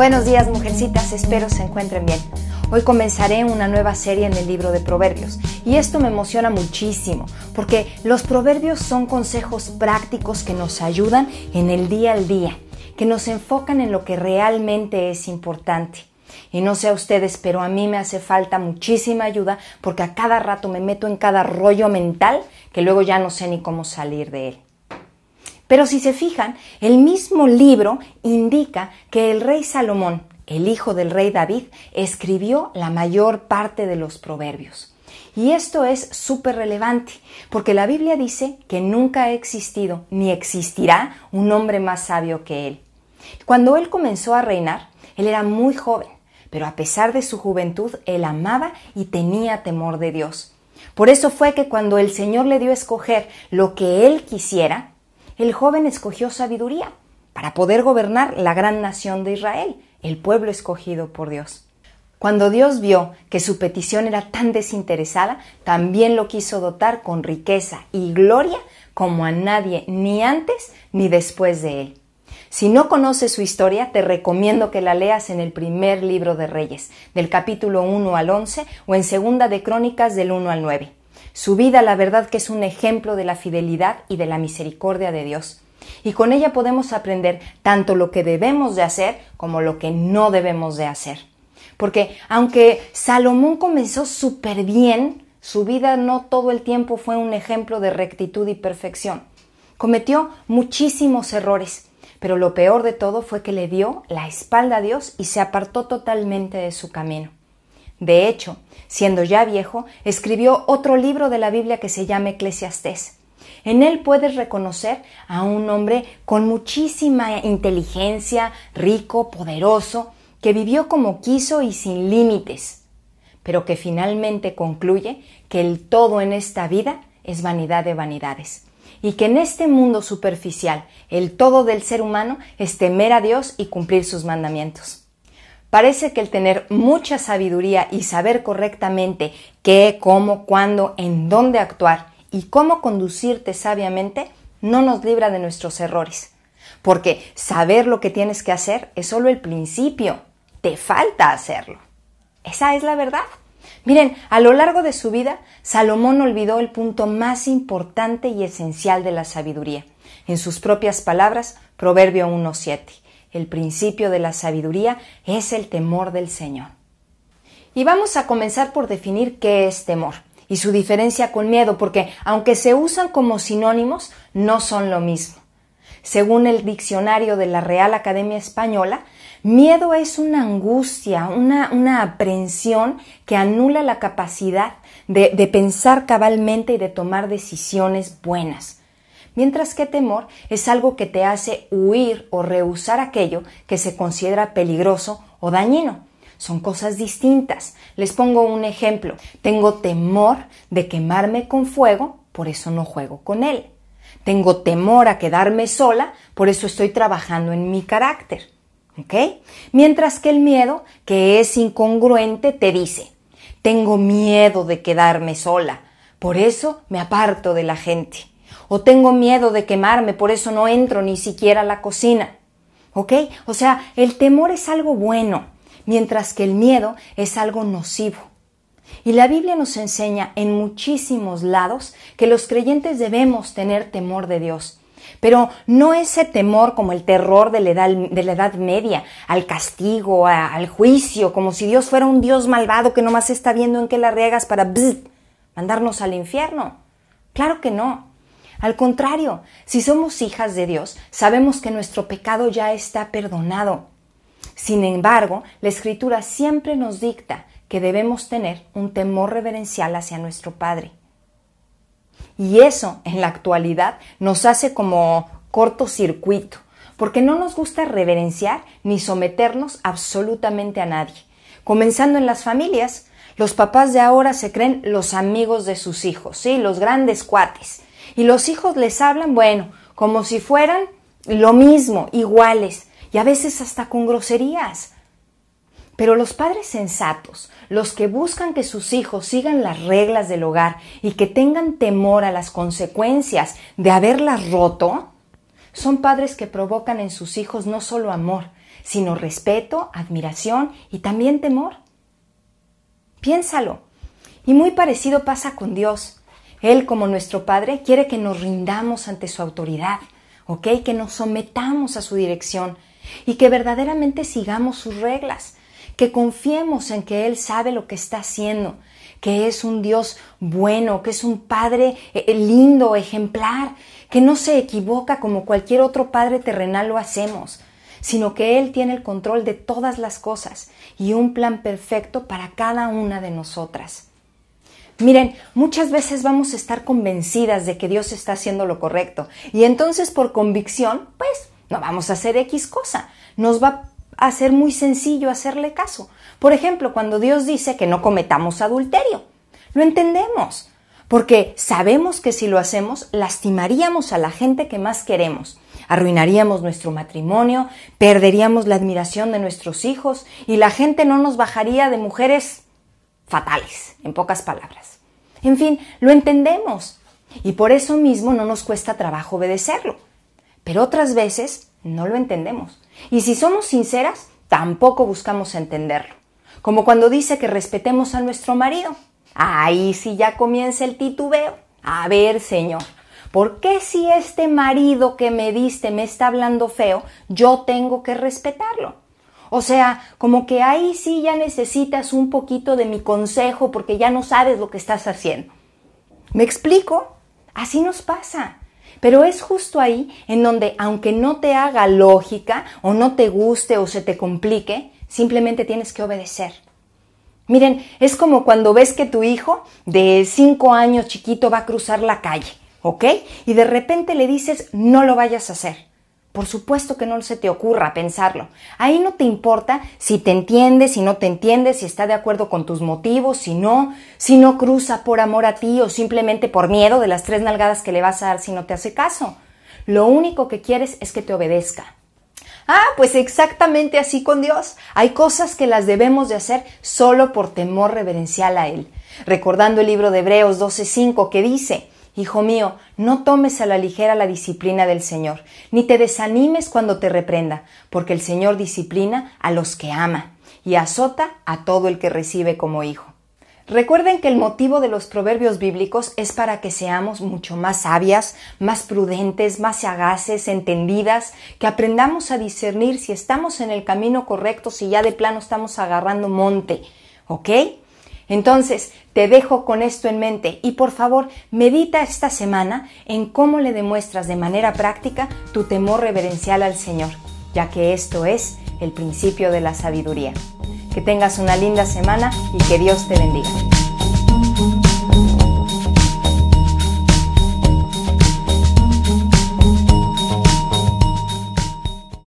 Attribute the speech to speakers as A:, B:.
A: Buenos días, mujercitas, espero se encuentren bien. Hoy comenzaré una nueva serie en el libro de Proverbios y esto me emociona muchísimo porque los proverbios son consejos prácticos que nos ayudan en el día al día, que nos enfocan en lo que realmente es importante. Y no sé a ustedes, pero a mí me hace falta muchísima ayuda porque a cada rato me meto en cada rollo mental que luego ya no sé ni cómo salir de él. Pero si se fijan, el mismo libro indica que el rey Salomón, el hijo del rey David, escribió la mayor parte de los proverbios. Y esto es súper relevante, porque la Biblia dice que nunca ha existido ni existirá un hombre más sabio que él. Cuando él comenzó a reinar, él era muy joven, pero a pesar de su juventud, él amaba y tenía temor de Dios. Por eso fue que cuando el Señor le dio a escoger lo que él quisiera, el joven escogió sabiduría para poder gobernar la gran nación de Israel, el pueblo escogido por Dios. Cuando Dios vio que su petición era tan desinteresada, también lo quiso dotar con riqueza y gloria como a nadie, ni antes ni después de él. Si no conoces su historia, te recomiendo que la leas en el primer libro de Reyes, del capítulo 1 al 11 o en segunda de Crónicas del 1 al 9. Su vida, la verdad que es un ejemplo de la fidelidad y de la misericordia de Dios. Y con ella podemos aprender tanto lo que debemos de hacer como lo que no debemos de hacer. Porque aunque Salomón comenzó súper bien, su vida no todo el tiempo fue un ejemplo de rectitud y perfección. Cometió muchísimos errores, pero lo peor de todo fue que le dio la espalda a Dios y se apartó totalmente de su camino. De hecho, siendo ya viejo, escribió otro libro de la Biblia que se llama Eclesiastés. En él puedes reconocer a un hombre con muchísima inteligencia, rico, poderoso, que vivió como quiso y sin límites, pero que finalmente concluye que el todo en esta vida es vanidad de vanidades, y que en este mundo superficial el todo del ser humano es temer a Dios y cumplir sus mandamientos. Parece que el tener mucha sabiduría y saber correctamente qué, cómo, cuándo, en dónde actuar y cómo conducirte sabiamente no nos libra de nuestros errores. Porque saber lo que tienes que hacer es solo el principio. Te falta hacerlo. Esa es la verdad. Miren, a lo largo de su vida, Salomón olvidó el punto más importante y esencial de la sabiduría. En sus propias palabras, Proverbio 1.7 el principio de la sabiduría es el temor del Señor. Y vamos a comenzar por definir qué es temor y su diferencia con miedo, porque aunque se usan como sinónimos, no son lo mismo. Según el diccionario de la Real Academia Española, miedo es una angustia, una, una aprensión que anula la capacidad de, de pensar cabalmente y de tomar decisiones buenas mientras que temor es algo que te hace huir o rehusar aquello que se considera peligroso o dañino. Son cosas distintas. Les pongo un ejemplo. Tengo temor de quemarme con fuego, por eso no juego con él. Tengo temor a quedarme sola, por eso estoy trabajando en mi carácter. ¿Ok? Mientras que el miedo, que es incongruente, te dice, tengo miedo de quedarme sola, por eso me aparto de la gente o tengo miedo de quemarme, por eso no entro ni siquiera a la cocina. ¿Ok? O sea, el temor es algo bueno, mientras que el miedo es algo nocivo. Y la Biblia nos enseña en muchísimos lados que los creyentes debemos tener temor de Dios. Pero no ese temor como el terror de la edad, de la edad media, al castigo, al juicio, como si Dios fuera un Dios malvado que nomás está viendo en qué la riegas para mandarnos al infierno. Claro que no. Al contrario, si somos hijas de Dios, sabemos que nuestro pecado ya está perdonado. Sin embargo, la Escritura siempre nos dicta que debemos tener un temor reverencial hacia nuestro Padre. Y eso, en la actualidad, nos hace como cortocircuito, porque no nos gusta reverenciar ni someternos absolutamente a nadie. Comenzando en las familias, los papás de ahora se creen los amigos de sus hijos, sí, los grandes cuates. Y los hijos les hablan, bueno, como si fueran lo mismo, iguales, y a veces hasta con groserías. Pero los padres sensatos, los que buscan que sus hijos sigan las reglas del hogar y que tengan temor a las consecuencias de haberlas roto, son padres que provocan en sus hijos no solo amor, sino respeto, admiración y también temor. Piénsalo. Y muy parecido pasa con Dios. Él, como nuestro Padre, quiere que nos rindamos ante su autoridad, ¿ok? Que nos sometamos a su dirección y que verdaderamente sigamos sus reglas, que confiemos en que Él sabe lo que está haciendo, que es un Dios bueno, que es un Padre eh, eh, lindo, ejemplar, que no se equivoca como cualquier otro Padre terrenal lo hacemos, sino que Él tiene el control de todas las cosas y un plan perfecto para cada una de nosotras. Miren, muchas veces vamos a estar convencidas de que Dios está haciendo lo correcto y entonces por convicción, pues no vamos a hacer X cosa. Nos va a ser muy sencillo hacerle caso. Por ejemplo, cuando Dios dice que no cometamos adulterio, lo entendemos, porque sabemos que si lo hacemos lastimaríamos a la gente que más queremos, arruinaríamos nuestro matrimonio, perderíamos la admiración de nuestros hijos y la gente no nos bajaría de mujeres fatales, en pocas palabras. En fin, lo entendemos y por eso mismo no nos cuesta trabajo obedecerlo. Pero otras veces no lo entendemos. Y si somos sinceras, tampoco buscamos entenderlo. Como cuando dice que respetemos a nuestro marido. Ahí sí ya comienza el titubeo. A ver, señor, ¿por qué si este marido que me diste me está hablando feo, yo tengo que respetarlo? O sea, como que ahí sí ya necesitas un poquito de mi consejo porque ya no sabes lo que estás haciendo. ¿Me explico? Así nos pasa. Pero es justo ahí en donde, aunque no te haga lógica o no te guste o se te complique, simplemente tienes que obedecer. Miren, es como cuando ves que tu hijo de 5 años chiquito va a cruzar la calle, ¿ok? Y de repente le dices, no lo vayas a hacer. Por supuesto que no se te ocurra pensarlo. Ahí no te importa si te entiende, si no te entiende, si está de acuerdo con tus motivos, si no, si no cruza por amor a ti o simplemente por miedo de las tres nalgadas que le vas a dar si no te hace caso. Lo único que quieres es que te obedezca. Ah, pues exactamente así con Dios. Hay cosas que las debemos de hacer solo por temor reverencial a Él. Recordando el libro de Hebreos 12:5 que dice, Hijo mío, no tomes a la ligera la disciplina del Señor, ni te desanimes cuando te reprenda, porque el Señor disciplina a los que ama y azota a todo el que recibe como hijo. Recuerden que el motivo de los proverbios bíblicos es para que seamos mucho más sabias, más prudentes, más sagaces, entendidas, que aprendamos a discernir si estamos en el camino correcto, si ya de plano estamos agarrando monte, ¿ok? Entonces, te dejo con esto en mente y por favor, medita esta semana en cómo le demuestras de manera práctica tu temor reverencial al Señor, ya que esto es el principio de la sabiduría. Que tengas una linda semana y que Dios te bendiga.